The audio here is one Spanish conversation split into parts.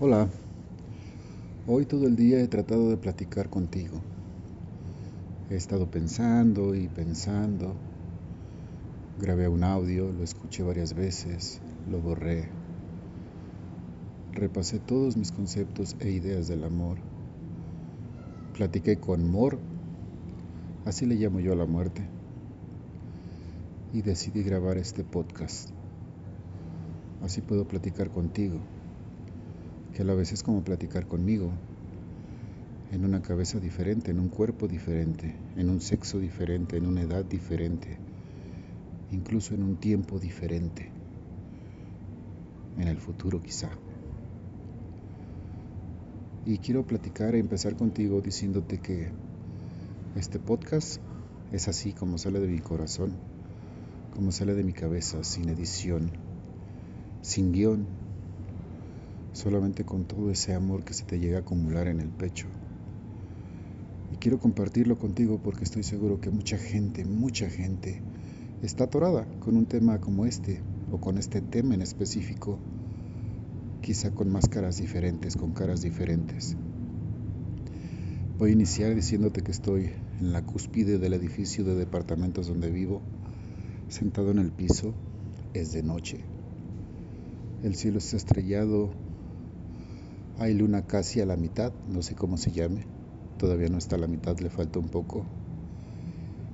Hola, hoy todo el día he tratado de platicar contigo. He estado pensando y pensando. Grabé un audio, lo escuché varias veces, lo borré. Repasé todos mis conceptos e ideas del amor. Platiqué con Mor, así le llamo yo a la muerte. Y decidí grabar este podcast. Así puedo platicar contigo que a la vez es como platicar conmigo, en una cabeza diferente, en un cuerpo diferente, en un sexo diferente, en una edad diferente, incluso en un tiempo diferente, en el futuro quizá. Y quiero platicar e empezar contigo diciéndote que este podcast es así como sale de mi corazón, como sale de mi cabeza, sin edición, sin guion, solamente con todo ese amor que se te llega a acumular en el pecho. Y quiero compartirlo contigo porque estoy seguro que mucha gente, mucha gente está atorada con un tema como este o con este tema en específico, quizá con máscaras diferentes, con caras diferentes. Voy a iniciar diciéndote que estoy en la cúspide del edificio de departamentos donde vivo, sentado en el piso, es de noche. El cielo está estrellado hay luna casi a la mitad, no sé cómo se llame. Todavía no está a la mitad, le falta un poco.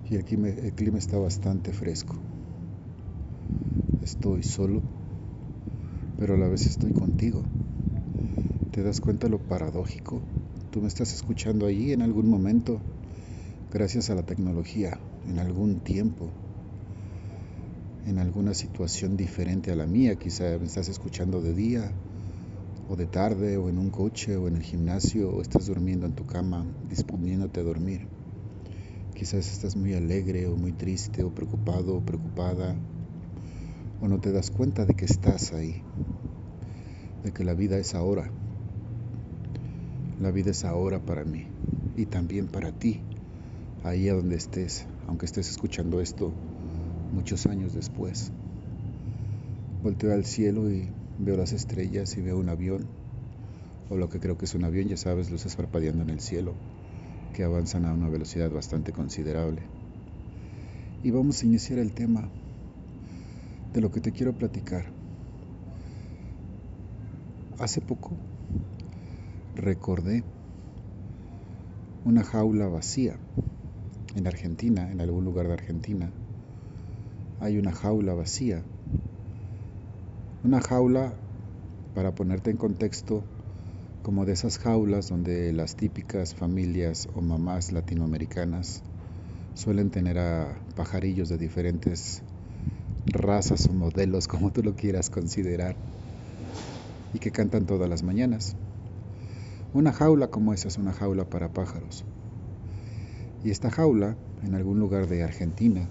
Y clima, el clima está bastante fresco. Estoy solo, pero a la vez estoy contigo. ¿Te das cuenta lo paradójico? Tú me estás escuchando allí en algún momento, gracias a la tecnología, en algún tiempo, en alguna situación diferente a la mía. Quizá me estás escuchando de día, o de tarde o en un coche o en el gimnasio o estás durmiendo en tu cama disponiéndote a dormir. Quizás estás muy alegre o muy triste o preocupado o preocupada o no te das cuenta de que estás ahí, de que la vida es ahora. La vida es ahora para mí y también para ti, ahí donde estés, aunque estés escuchando esto muchos años después. Volteo al cielo y Veo las estrellas y veo un avión, o lo que creo que es un avión, ya sabes, luces parpadeando en el cielo, que avanzan a una velocidad bastante considerable. Y vamos a iniciar el tema de lo que te quiero platicar. Hace poco recordé una jaula vacía en Argentina, en algún lugar de Argentina. Hay una jaula vacía una jaula, para ponerte en contexto, como de esas jaulas donde las típicas familias o mamás latinoamericanas suelen tener a pajarillos de diferentes razas o modelos, como tú lo quieras considerar, y que cantan todas las mañanas. Una jaula como esa es una jaula para pájaros. Y esta jaula, en algún lugar de Argentina,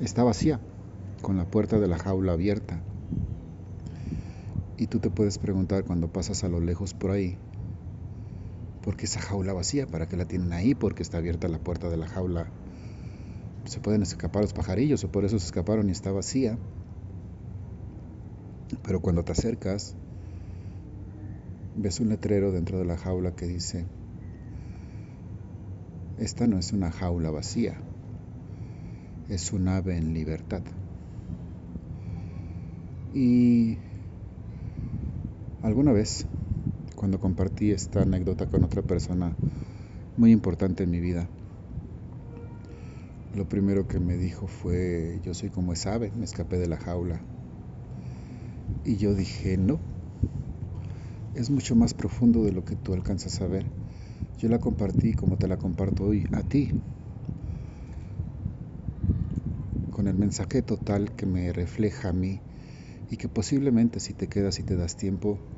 está vacía, con la puerta de la jaula abierta. Y tú te puedes preguntar cuando pasas a lo lejos por ahí, ¿por qué esa jaula vacía? ¿Para qué la tienen ahí? Porque está abierta la puerta de la jaula. Se pueden escapar los pajarillos o por eso se escaparon y está vacía. Pero cuando te acercas, ves un letrero dentro de la jaula que dice, esta no es una jaula vacía, es un ave en libertad. Y Alguna vez, cuando compartí esta anécdota con otra persona muy importante en mi vida, lo primero que me dijo fue, yo soy como esa ave, me escapé de la jaula. Y yo dije, no, es mucho más profundo de lo que tú alcanzas a ver. Yo la compartí como te la comparto hoy, a ti, con el mensaje total que me refleja a mí y que posiblemente si te quedas y te das tiempo,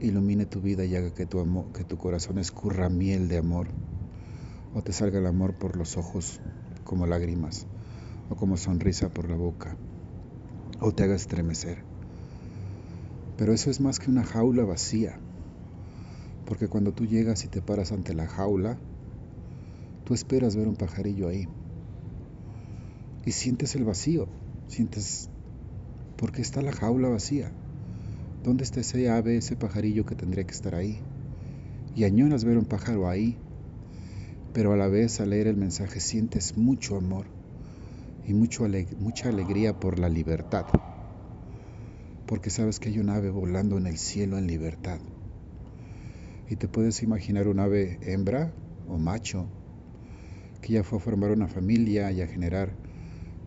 ilumine tu vida y haga que tu, amor, que tu corazón escurra miel de amor, o te salga el amor por los ojos como lágrimas, o como sonrisa por la boca, o te haga estremecer. Pero eso es más que una jaula vacía, porque cuando tú llegas y te paras ante la jaula, tú esperas ver un pajarillo ahí, y sientes el vacío, sientes, ¿por qué está la jaula vacía? ¿Dónde está ese ave, ese pajarillo que tendría que estar ahí? Y añoras ver un pájaro ahí, pero a la vez al leer el mensaje sientes mucho amor y mucho mucha alegría por la libertad, porque sabes que hay un ave volando en el cielo en libertad. Y te puedes imaginar un ave hembra o macho que ya fue a formar una familia y a generar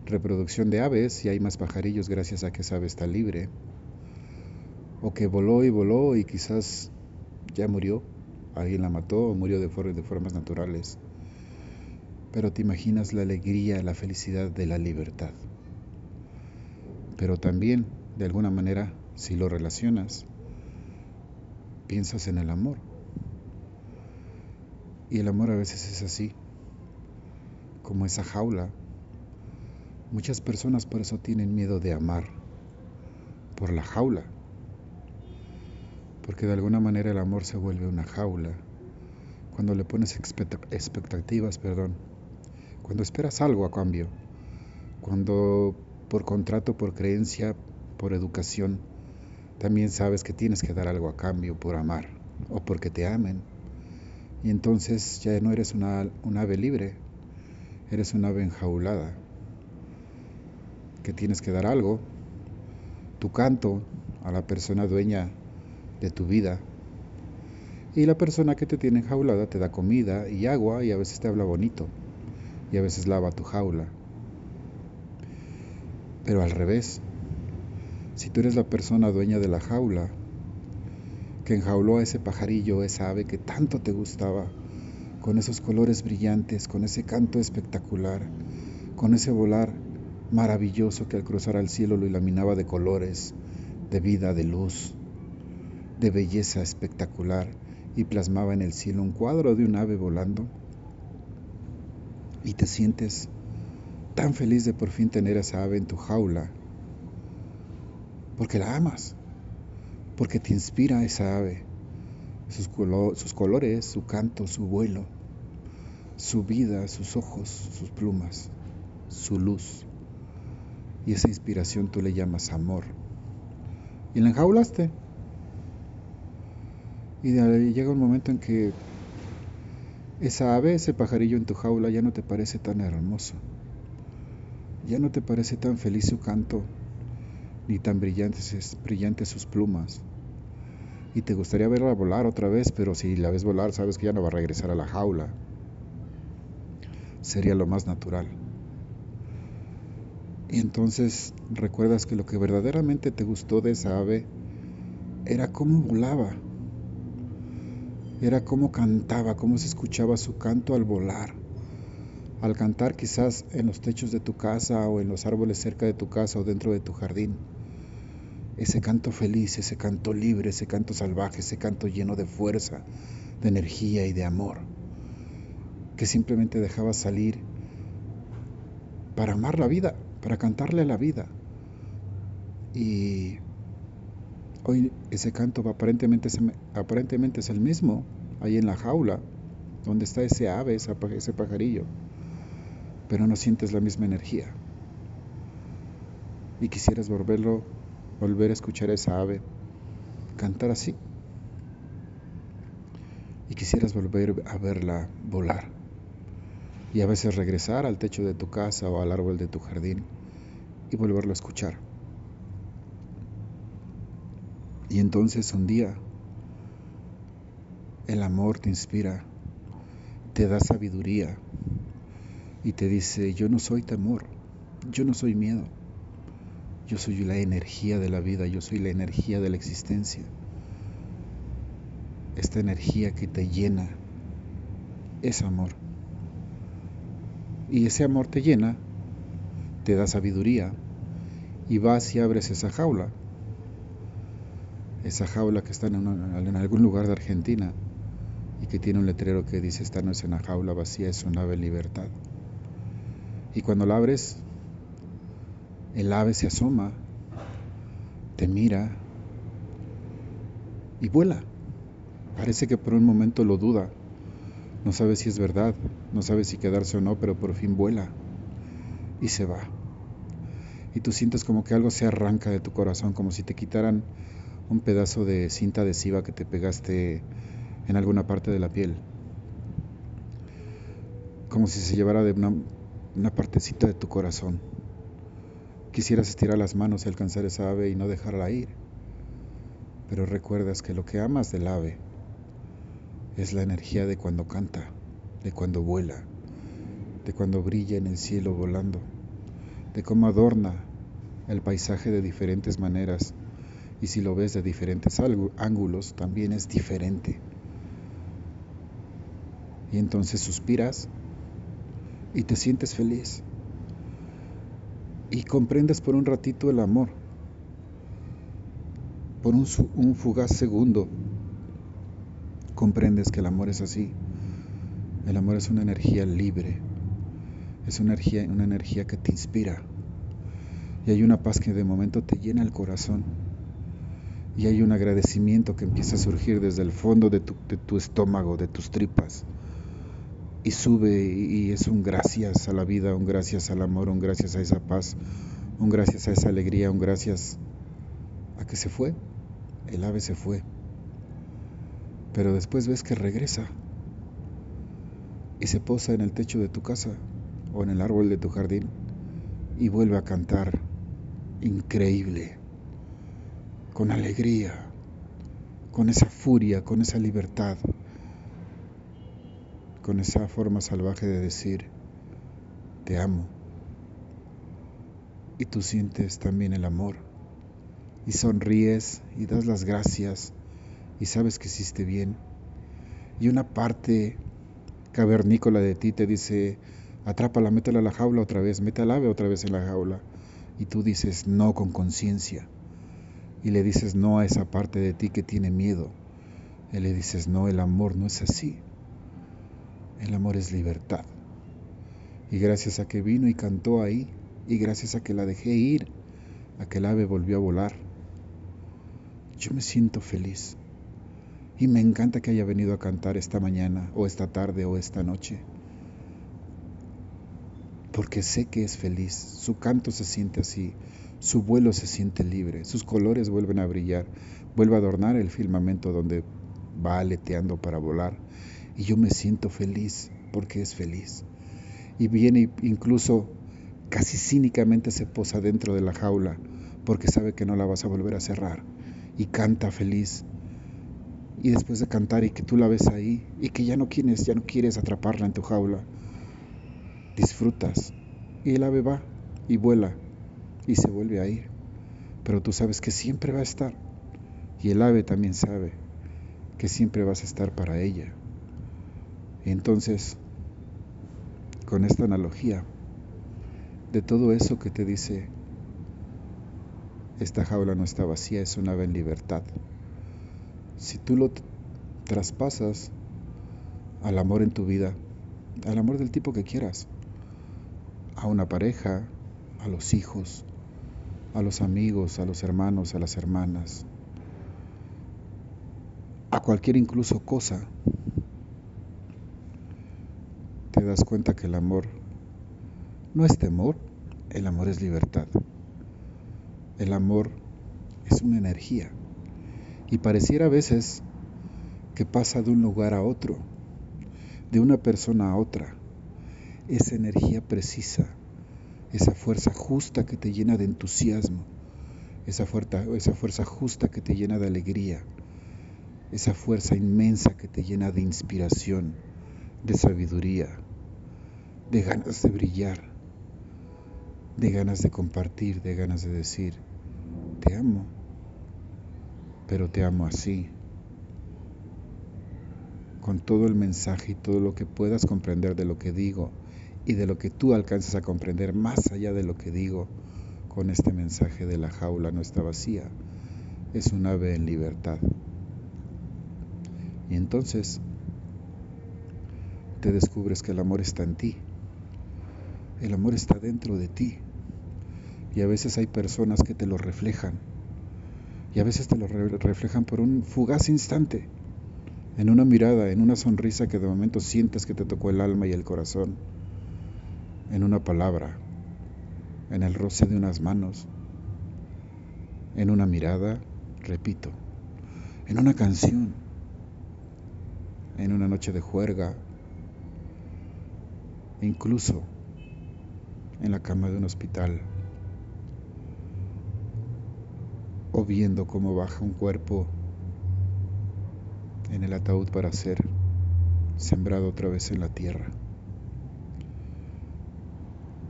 reproducción de aves y hay más pajarillos gracias a que esa ave está libre o que voló y voló y quizás ya murió, alguien la mató o murió de, de formas naturales. Pero te imaginas la alegría, la felicidad de la libertad. Pero también, de alguna manera, si lo relacionas, piensas en el amor. Y el amor a veces es así, como esa jaula. Muchas personas por eso tienen miedo de amar, por la jaula porque de alguna manera el amor se vuelve una jaula. Cuando le pones expectativas, perdón, cuando esperas algo a cambio, cuando por contrato, por creencia, por educación, también sabes que tienes que dar algo a cambio por amar o porque te amen. Y entonces ya no eres una, un ave libre, eres una ave enjaulada, que tienes que dar algo, tu canto a la persona dueña de tu vida. Y la persona que te tiene enjaulada te da comida y agua y a veces te habla bonito y a veces lava tu jaula. Pero al revés, si tú eres la persona dueña de la jaula, que enjauló a ese pajarillo, esa ave que tanto te gustaba, con esos colores brillantes, con ese canto espectacular, con ese volar maravilloso que al cruzar al cielo lo iluminaba de colores, de vida, de luz, de belleza espectacular y plasmaba en el cielo un cuadro de un ave volando y te sientes tan feliz de por fin tener a esa ave en tu jaula porque la amas, porque te inspira esa ave, sus, sus colores, su canto, su vuelo, su vida, sus ojos, sus plumas, su luz. Y esa inspiración tú le llamas amor. Y la enjaulaste. Y llega un momento en que esa ave, ese pajarillo en tu jaula ya no te parece tan hermoso. Ya no te parece tan feliz su canto, ni tan brillantes, brillantes sus plumas. Y te gustaría verla volar otra vez, pero si la ves volar sabes que ya no va a regresar a la jaula. Sería lo más natural. Y entonces recuerdas que lo que verdaderamente te gustó de esa ave era cómo volaba era cómo cantaba, cómo se escuchaba su canto al volar. Al cantar quizás en los techos de tu casa o en los árboles cerca de tu casa o dentro de tu jardín. Ese canto feliz, ese canto libre, ese canto salvaje, ese canto lleno de fuerza, de energía y de amor, que simplemente dejaba salir para amar la vida, para cantarle a la vida. Y Hoy ese canto aparentemente, aparentemente es el mismo, ahí en la jaula, donde está ese ave, ese pajarillo, pero no sientes la misma energía. Y quisieras volverlo, volver a escuchar a esa ave cantar así. Y quisieras volver a verla volar. Y a veces regresar al techo de tu casa o al árbol de tu jardín y volverlo a escuchar. Y entonces un día el amor te inspira, te da sabiduría y te dice, yo no soy temor, yo no soy miedo, yo soy la energía de la vida, yo soy la energía de la existencia. Esta energía que te llena es amor. Y ese amor te llena, te da sabiduría y vas y abres esa jaula esa jaula que está en, algún lugar de Argentina y que tiene un letrero que dice esta no es una jaula vacía, es un ave libertad. Y cuando la abres, el ave se asoma, te mira y vuela. Parece que por un momento lo duda, no sabe si es verdad, no sabe si quedarse o no, pero por fin vuela y se va. Y tú sientes como que algo se arranca de tu corazón, como si te quitaran un pedazo de cinta adhesiva que te pegaste en alguna parte de la piel. Como si se llevara de una, una partecita de tu corazón. Quisieras estirar las manos y alcanzar esa ave y no dejarla ir. Pero recuerdas que lo que amas del ave es la energía de cuando canta, de cuando vuela, de cuando brilla en el cielo volando, de cómo adorna el paisaje de diferentes maneras y si lo ves de diferentes ángulos también es diferente. Y entonces suspiras y te sientes feliz y comprendes por un ratito el amor, por un, fugaz segundo comprendes que el amor es así. El amor es una energía libre, es una energía, una energía que te inspira. Y hay una paz que de momento te llena el corazón. Y hay un agradecimiento que empieza a surgir desde el fondo de tu, de tu estómago, de tus tripas. Y sube y es un gracias a la vida, un gracias al amor, un gracias a esa paz, un gracias a esa alegría, un gracias a que se fue. El ave se fue pero después ves que regresa y se posa en el techo de tu casa o en el árbol de tu jardín y vuelve a cantar increíble, con alegría, con esa furia, con esa libertad, con esa forma salvaje de decir, te amo. Y tú sientes también el amor y sonríes y das las gracias y sabes que hiciste bien. Y una parte cavernícola de ti te dice, atrápala, métela a la jaula otra vez, mete al ave otra vez en la jaula. Y tú dices no con conciencia. Y le dices no a esa parte de ti que tiene miedo. Y le dices no, el amor no es así. El amor es libertad. Y gracias a que vino y cantó ahí, y gracias a que la dejé ir, a que el ave volvió a volar, yo me siento feliz. Y me encanta que haya venido a cantar esta mañana o esta tarde o esta noche. Porque sé que es feliz, su canto se siente así, su vuelo se siente libre, sus colores vuelven a brillar, vuelve a adornar el firmamento donde va aleteando para volar. Y yo me siento feliz porque es feliz. Y viene incluso casi cínicamente se posa dentro de la jaula porque sabe que no la vas a volver a cerrar. Y canta feliz y después de cantar y que tú la ves ahí y que ya no quieres, ya no quieres atraparla en tu jaula, disfrutas y el ave va y vuela y se vuelve a ir. Pero tú sabes que siempre va a estar y el ave también sabe que siempre vas a estar para ella. entonces, con esta analogía de todo eso que te dice, esta jaula no está vacía, es un ave en libertad si tú lo traspasas al amor en tu vida, al amor del tipo que quieras, a una pareja, a los hijos, a los amigos, a los hermanos, a las hermanas, a cualquier incluso cosa, te das cuenta que el amor no es temor, el amor es libertad. El amor es una energía. Y pareciera a veces que pasa de un lugar a otro, de una persona a otra. Esa energía precisa, esa fuerza justa que te llena de entusiasmo, esa fuerza, esa fuerza justa que te llena de alegría, esa fuerza inmensa que te llena de inspiración, de sabiduría, de ganas de brillar, de ganas de compartir, de ganas de decir, te amo pero te amo así, con todo el mensaje y todo lo que puedas comprender de lo que digo y de lo que tú alcances a comprender más allá de lo que digo con este mensaje de la jaula no está vacía, es un ave en libertad. Y entonces te descubres que el amor está en ti, el amor está dentro de ti. Y a veces hay personas que te lo reflejan. Y a veces te lo reflejan por un fugaz instante, en una mirada, en una sonrisa que de momento sientes que te tocó el alma y el corazón, en una palabra, en el roce de unas manos, en una mirada, repito, en una canción, en una noche de juerga, incluso en la cama de un hospital, o viendo cómo baja un cuerpo en el ataúd para ser sembrado otra vez en la tierra,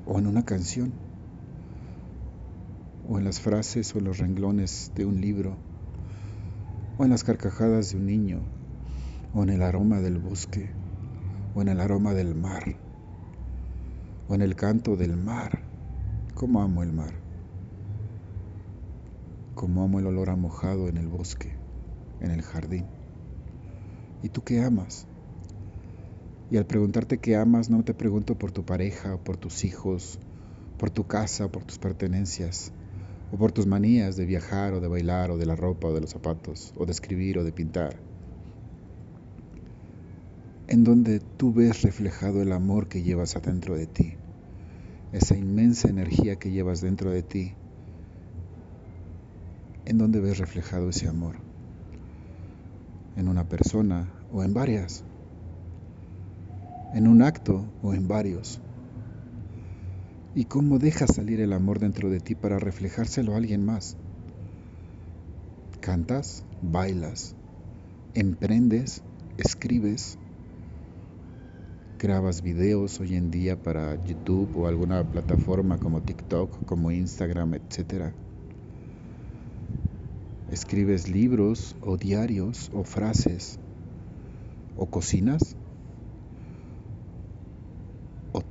o en una canción, o en las frases o los renglones de un libro, o en las carcajadas de un niño, o en el aroma del bosque, o en el aroma del mar, o en el canto del mar. ¿Cómo amo el mar? ¿Cómo amo el olor a mojado en el bosque, en el jardín? ¿Y tú qué amas? Y al preguntarte qué amas, no te pregunto por tu pareja, o por tus hijos, por tu casa, o por tus pertenencias o por tus manías de viajar o de bailar o de la ropa o de los zapatos o de escribir o de pintar, en donde tú ves reflejado el amor que llevas adentro de ti, esa inmensa energía que llevas dentro de ti, en donde ves reflejado ese amor, en una persona o en varias, en un acto o en varios y cómo dejas salir el amor dentro de ti para reflejárselo a alguien más. Cantas, bailas, emprendes, escribes, grabas videos hoy en día para YouTube o alguna plataforma como TikTok, como Instagram, etc. Escribes libros o diarios o frases o cocinas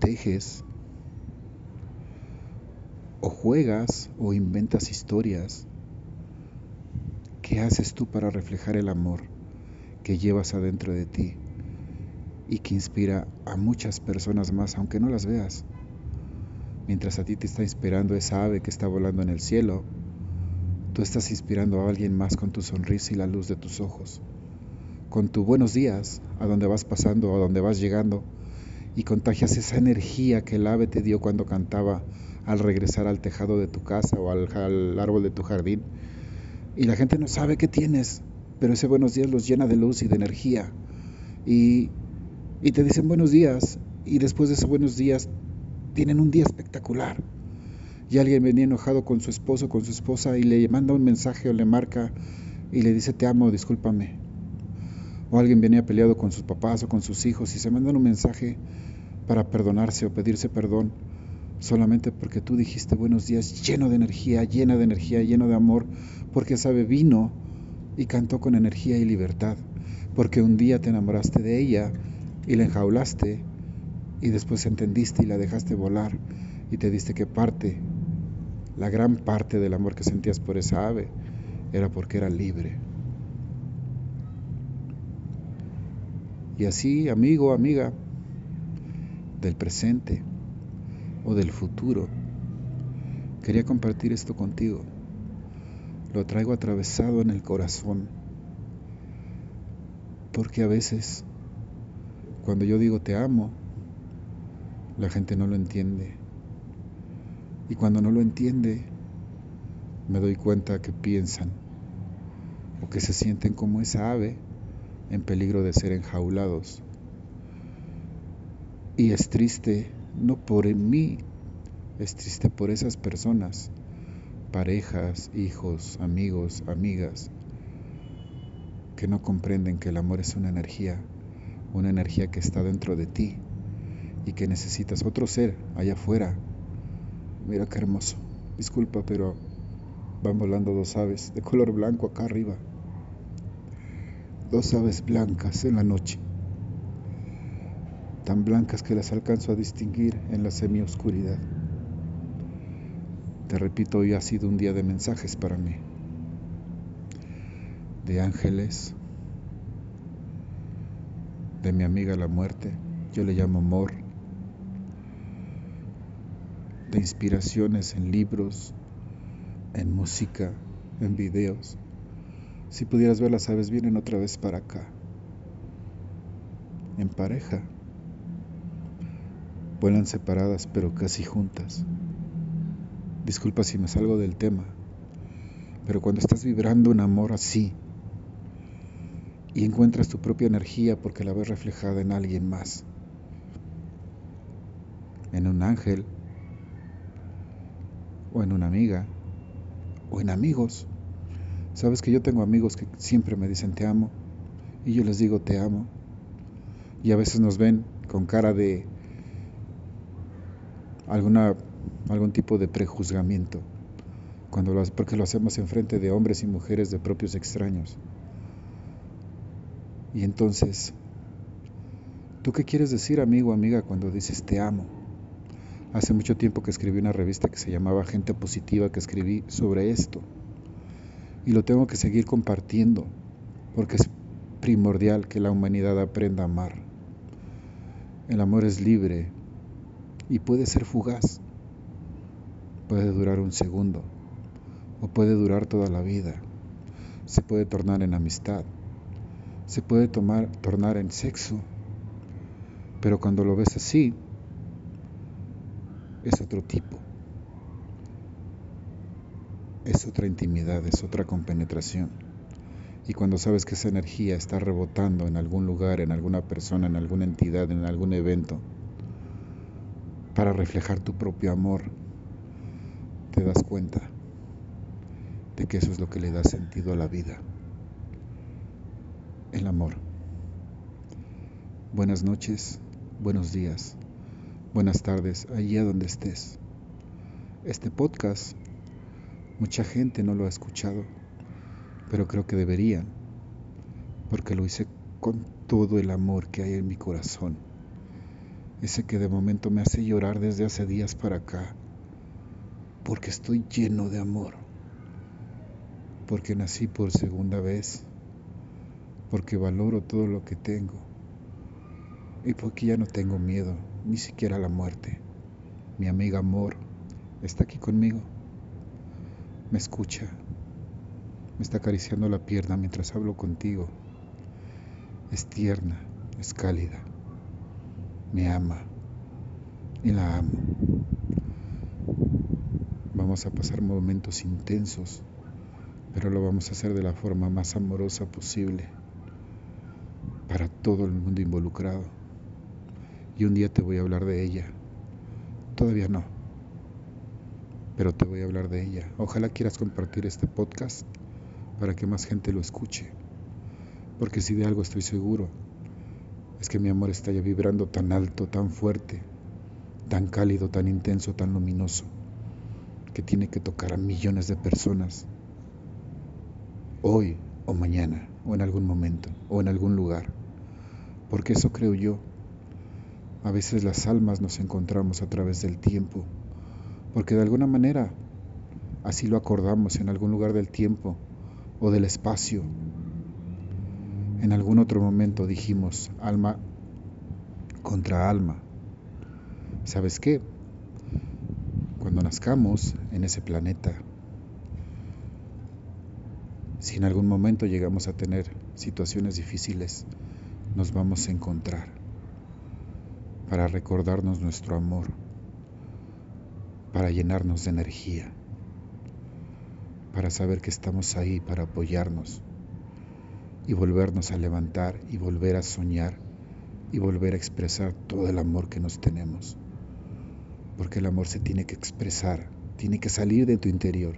tejes o juegas o inventas historias. ¿Qué haces tú para reflejar el amor que llevas adentro de ti y que inspira a muchas personas más, aunque no las veas? Mientras a ti te está inspirando esa ave que está volando en el cielo, tú estás inspirando a alguien más con tu sonrisa y la luz de tus ojos, con tu buenos días, a donde vas pasando, a donde vas llegando, y contagias esa energía que el ave te dio cuando cantaba al regresar al tejado de tu casa o al, árbol de tu jardín. Y la gente no sabe qué tienes, pero ese buenos días los llena de luz y de energía. Y, y te dicen buenos días y después de esos buenos días tienen un día espectacular. Y alguien venía enojado con su esposo, con su esposa y le manda un mensaje o le marca y le dice te amo, discúlpame. O alguien venía peleado con sus papás o con sus hijos y se mandan un mensaje para perdonarse o pedirse perdón solamente porque tú dijiste buenos días lleno de energía, llena de energía, lleno de amor, porque sabe vino y cantó con energía y libertad, porque un día te enamoraste de ella y la enjaulaste y después entendiste y la dejaste volar y te diste que parte, la gran parte del amor que sentías por esa ave era porque era libre. Y así, amigo, amiga, del presente, o del futuro. Quería compartir esto contigo. Lo traigo atravesado en el corazón. Porque a veces, cuando yo digo te amo, la gente no lo entiende. Y cuando no lo entiende, me doy cuenta que piensan o que se sienten como esa ave en peligro de ser enjaulados. Y es triste no por mí, es triste por esas personas, parejas, hijos, amigos, amigas, que no comprenden que el amor es una energía, una energía que está dentro de ti y que necesitas otro ser allá afuera. Mira qué hermoso. Disculpa, pero van volando dos aves de color blanco acá arriba. Dos aves blancas en la noche tan blancas que las alcanzo a distinguir en la semioscuridad. Te repito, hoy ha sido un día de mensajes para mí, de ángeles, de mi amiga la muerte, yo le llamo amor, de inspiraciones en libros, en música, en videos. Si pudieras ver las aves vienen otra vez para acá, en pareja. Vuelan separadas pero casi juntas. Disculpa si me salgo del tema, Pero cuando estás vibrando un amor así y encuentras tu propia energía porque la ves reflejada en alguien más, en un ángel, o en una amiga, o en amigos. Sabes que yo tengo amigos que siempre me dicen te amo y yo les digo te amo. Y a veces nos ven con cara de alguna algún tipo de prejuzgamiento cuando lo, porque lo hacemos enfrente de hombres y mujeres de propios extraños. Y entonces, ¿tú qué quieres decir, amigo o amiga, cuando dices te amo? Hace mucho tiempo que escribí una revista que se llamaba Gente Positiva, que escribí sobre esto. Y lo tengo que seguir compartiendo, porque es primordial que la humanidad aprenda a amar. El amor es libre y puede ser fugaz. Puede durar un segundo, o puede durar toda la vida. Se puede tornar en amistad, se puede tomar, tornar en sexo, pero cuando lo ves así, es otro tipo. Es otra intimidad, es otra compenetración. Y cuando sabes que esa energía está rebotando en algún lugar, en alguna persona, en alguna entidad, en algún evento, para reflejar tu propio amor, te das cuenta de que eso es lo que le da sentido a la vida. El amor. Buenas noches, buenos días, buenas tardes, allí a donde estés. Este podcast, mucha gente no lo ha escuchado, pero creo que deberían, porque lo hice con todo el amor que hay en mi corazón. Ese que de momento me hace llorar desde hace días para acá, porque estoy lleno de amor porque nací por segunda vez, porque valoro todo lo que tengo y porque ya no tengo miedo, ni siquiera a la muerte. Mi amiga Amor está aquí conmigo, me escucha, me está acariciando la pierna mientras hablo contigo. Es tierna, es cálida, me ama y la amo. Vamos a pasar momentos intensos pero lo vamos a hacer de la forma más amorosa posible para todo el mundo involucrado. Y un día te voy a hablar de ella. Todavía no, pero te voy a hablar de ella. Ojalá quieras compartir este podcast para que más gente lo escuche. Porque si de algo estoy seguro, es que mi amor está ya vibrando tan alto, tan fuerte, tan cálido, tan intenso, tan luminoso, que tiene que tocar a millones de personas hoy o mañana o en algún momento o en algún lugar. Porque eso creo yo. A veces las almas nos encontramos a través del tiempo, porque de alguna manera así lo acordamos en algún lugar del tiempo o del espacio. En algún otro momento dijimos alma contra alma. ¿Sabes qué? Cuando nazcamos en ese planeta, si en algún momento llegamos a tener situaciones difíciles, nos vamos a encontrar para recordarnos nuestro amor, para llenarnos de energía, para saber que estamos ahí para apoyarnos y volvernos a levantar y volver a soñar y volver a expresar todo el amor que nos tenemos. Porque el amor se tiene que expresar, tiene que salir de tu interior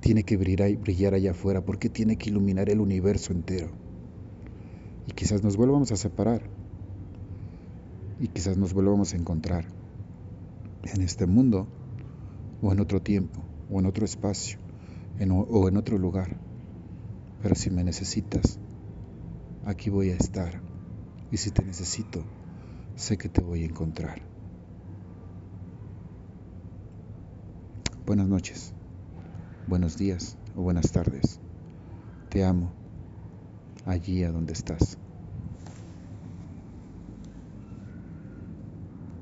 tiene que brillar, brillar allá afuera? ¿Por qué tiene que iluminar el universo entero? Y quizás nos vuelvamos a separar. Y quizás nos volvamos a encontrar en este mundo o en otro tiempo o en otro espacio o en otro lugar. Pero si me necesitas, aquí voy a estar. Y si te necesito, sé que te voy a encontrar. Buenas noches buenos días o buenas tardes. Te amo allí a donde estás.